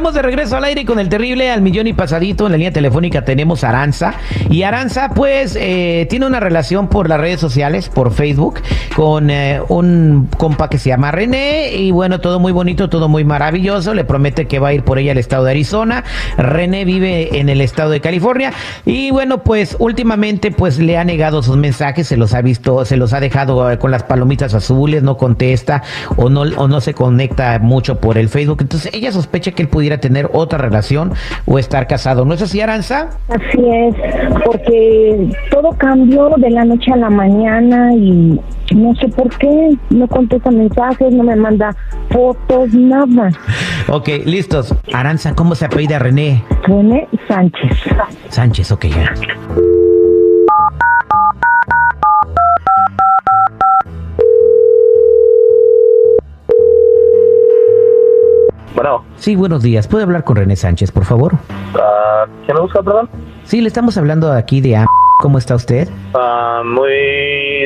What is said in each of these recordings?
Estamos de regreso al aire con el terrible al millón y pasadito. En la línea telefónica tenemos a Aranza. Y Aranza, pues, eh, tiene una relación por las redes sociales, por Facebook, con eh, un compa que se llama René. Y bueno, todo muy bonito, todo muy maravilloso. Le promete que va a ir por ella al estado de Arizona. René vive en el estado de California. Y bueno, pues, últimamente, pues, le ha negado sus mensajes. Se los ha visto, se los ha dejado eh, con las palomitas azules, no contesta o no, o no se conecta mucho por el Facebook. Entonces, ella sospecha que él pudiera tener otra relación o estar casado. ¿No es así, Aranza? Así es, porque todo cambió de la noche a la mañana y no sé por qué, no contesta mensajes, no me manda fotos, nada. Ok, listos. Aranza, ¿cómo se apellida René? René Sánchez. Sánchez, ok, Bueno, Sí, buenos días. ¿Puedo hablar con René Sánchez, por favor? ah, ¿quién me busca, perdón? Sí, le estamos hablando aquí de... ¿Cómo está usted? Ah, muy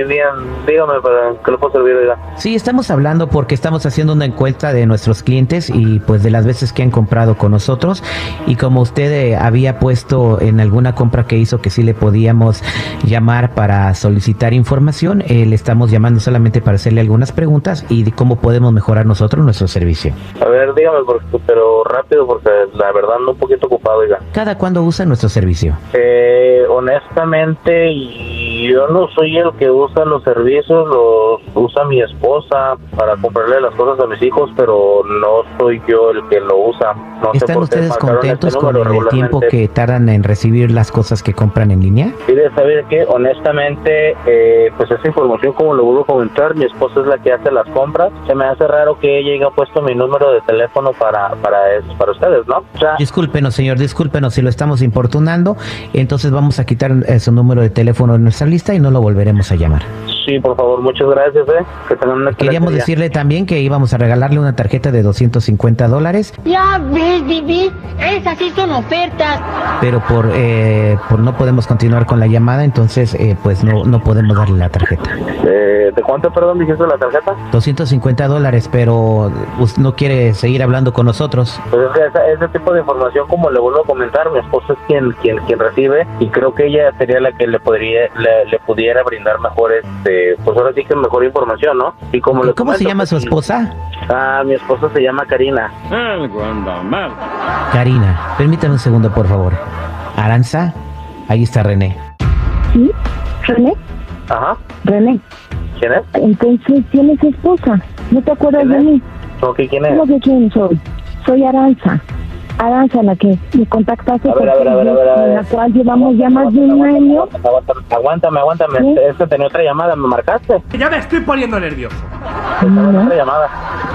bien, dígame, ¿para qué le puedo servir? Oiga? Sí, estamos hablando porque estamos haciendo una encuesta de nuestros clientes y pues de las veces que han comprado con nosotros y como usted eh, había puesto en alguna compra que hizo que sí le podíamos llamar para solicitar información, eh, le estamos llamando solamente para hacerle algunas preguntas y de cómo podemos mejorar nosotros nuestro servicio. A ver, dígame, porque, pero rápido, porque la verdad ando un poquito ocupado, oiga. ¿Cada cuándo usa nuestro servicio? Eh, honestamente, y yo no soy el que usa los servicios, los usa mi esposa para comprarle las cosas a mis hijos, pero no soy yo el que lo usa. No sé ¿Están por ustedes contentos este con el tiempo que tardan en recibir las cosas que compran en línea? Y de saber que honestamente, eh, pues esa información, como lo vuelvo a comentar, mi esposa es la que hace las compras. Se me hace raro que ella haya puesto mi número de teléfono para para es- para ustedes, ¿no? O sea, Discúlpenos, señor, discúlpenos si lo estamos importunando. Entonces vamos a quitar eh, su número de teléfono de nuestra lista y no lo volveremos a llamar. Sí, por favor, muchas gracias, ¿eh? Que tengan una Queríamos día. decirle también que íbamos a regalarle una tarjeta de 250 dólares, Ya ves, Vivi, esas sí son ofertas. pero por eh, por no podemos continuar con la llamada, entonces eh, pues no, no podemos darle la tarjeta. Eh, ¿De cuánto, perdón, dijiste la tarjeta? 250 dólares, pero usted no quiere seguir hablando con nosotros. Pues es que esa- ese tipo de información, como le vuelvo a comentar, mi esposa es quien, quien, quien recibe y creo que ella sería la que le podría, le, le pudiera brindar mejor, este, pues ahora sí que mejor información, ¿no? Y como ¿Cómo se llama su pues, esposa? Ah, mi esposa se llama Karina. Karina. Permítame un segundo, por favor. Aranza, ahí está René. ¿Sí? ¿René? Ajá. René. ¿Quién es? Entonces, ¿quién es su esposa? ¿No te acuerdas ¿Quién de es? mí? ¿Cómo que quién es? ¿Cómo que quién soy? Soy Aranza. Aranza, la que me contactaste A ver, a ver, a ver, a ver, a ver. en la cual llevamos ya más de un año. Aguántame, aguántame, aguántame. ¿Sí? Este tenía otra llamada, ¿me marcaste? Ya me estoy poniendo nervioso. Estaba en otra llamada.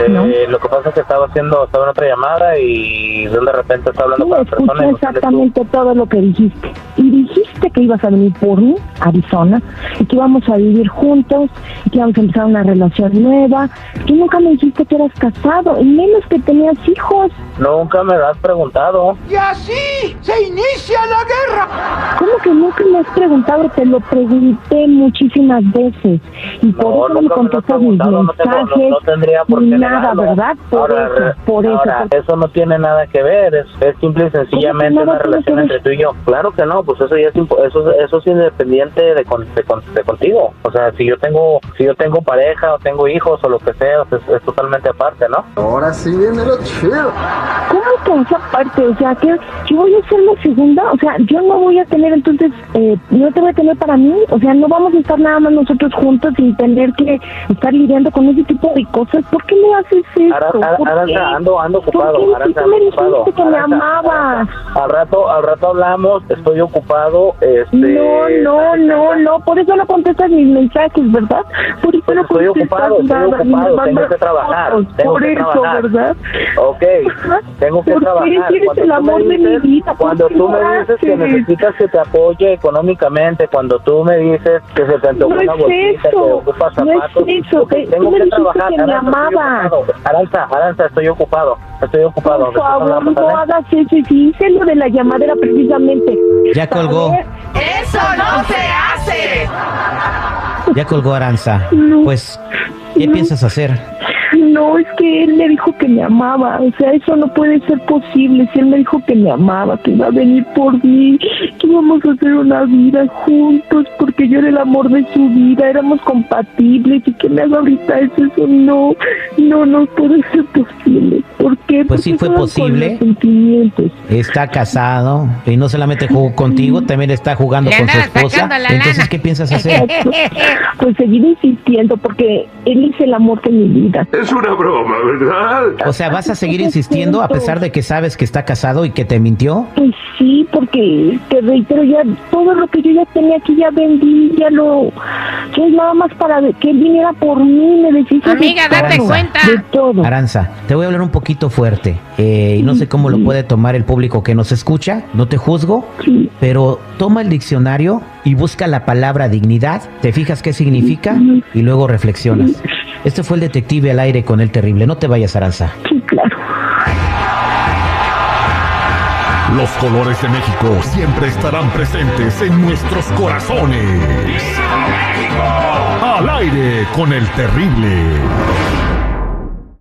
Eh, No. Lo que pasa es que estaba haciendo, estaba en otra llamada y de repente estaba hablando Sí, con la persona. exactamente todo lo que dijiste. Y dijiste que ibas a venir por mí, Arizona, y que íbamos a vivir juntos, y que íbamos a empezar una relación nueva. Que nunca me dijiste que eras casado, y menos que tenías hijos. Nunca me lo has preguntado. Y así se inicia la guerra. ¿Cómo que nunca me has preguntado? Te lo pregunté muchísimas veces. Y por No, eso no me contestas mis preguntado, no, tengo- no- mensajes, no tendría por ni qué nada, negarlo. ¿verdad? Por ahora, eso, por eso. ahora, por- eso no tiene nada que ver, es, es simple y sencillamente nada una relación entre tú y yo. Claro que no, pues eso ya es impo- eso, eso es independiente de, con- de, con- de contigo. O sea, si yo tengo si yo tengo pareja o tengo hijos o lo que sea, es, es totalmente aparte, ¿no? Ahora sí viene lo chido. ¿Cómo que esa parte, o sea, que yo voy a ser la segunda, o sea, yo no voy a tener entonces, eh, no te voy a tener para mí, o sea, no vamos a estar nada más nosotros juntos sin tener que estar lidiando con ese tipo de cosas. ¿Por qué me haces eso? Ara- ¿Por qué? ando, ando ocupado, ¿Por qué? Aranza, Tú ando me dijiste que me amabas. Al rato, al rato hablamos, estoy ocupado, este... No, no, no, no, por eso no contestas mis mensajes, ¿verdad? Por eso Pues no estoy contestas ocupado, estoy nada, me ocupado, tengo que trabajar, tengo por que eso, trabajar. ¿verdad? Ok, tengo que ¿Por qué? trabajar. Cuando el tú amor me de mi dices- vida, ¿por Cuando tú me dices que necesitas que te apoye económicamente, cuando tú me dices que se te antojó No una es bolsita, que eso, ocupas no es zapatos, eso, tú tengo me que trabajar. que me Aranza, estoy amabas. ocupado. Aranza, Aranza, estoy ocupado, estoy ocupado. Por favor, no hagas eso. Y si hice lo de la llamadera precisamente. Ya colgó. ¡Eso no se hace! Ya colgó Aranza. No. Pues, ¿qué No. piensas hacer? No, es que él me dijo que me amaba. O sea, eso no puede ser posible. Si él me dijo que me amaba, que iba a venir por mí, que íbamos a hacer una vida juntos, porque yo era el amor de su vida, éramos compatibles. Y que me haga ahorita eso, eso no, no, no puede ser posible. ¿Por qué? Pues sí fue posible. Está casado y no solamente jugó contigo, también está jugando con su esposa. Entonces. ¿qué piensas hacer? Pues seguir insistiendo, porque él es el amor de mi vida. Es una broma, ¿verdad? O sea, ¿vas a seguir insistiendo a pesar de que sabes que está casado y que te mintió? Pues sí, porque te reitero, ya todo lo que yo ya tenía aquí ya vendí, ya lo. Ya es nada más para que él viniera por mí, me deshizo de Amiga, date todo, cuenta. De todo. Aranza, te voy a hablar un poquito fuerte eh, y no sé cómo lo puede tomar el público que nos escucha, no te juzgo, Sí. pero toma el diccionario y busca la palabra dignidad, te fijas qué significa y luego reflexionas. Este fue el detective al aire con el terrible, no te vayas Aranza. Sí, Los colores de México siempre estarán presentes en nuestros corazones. Al aire con el terrible.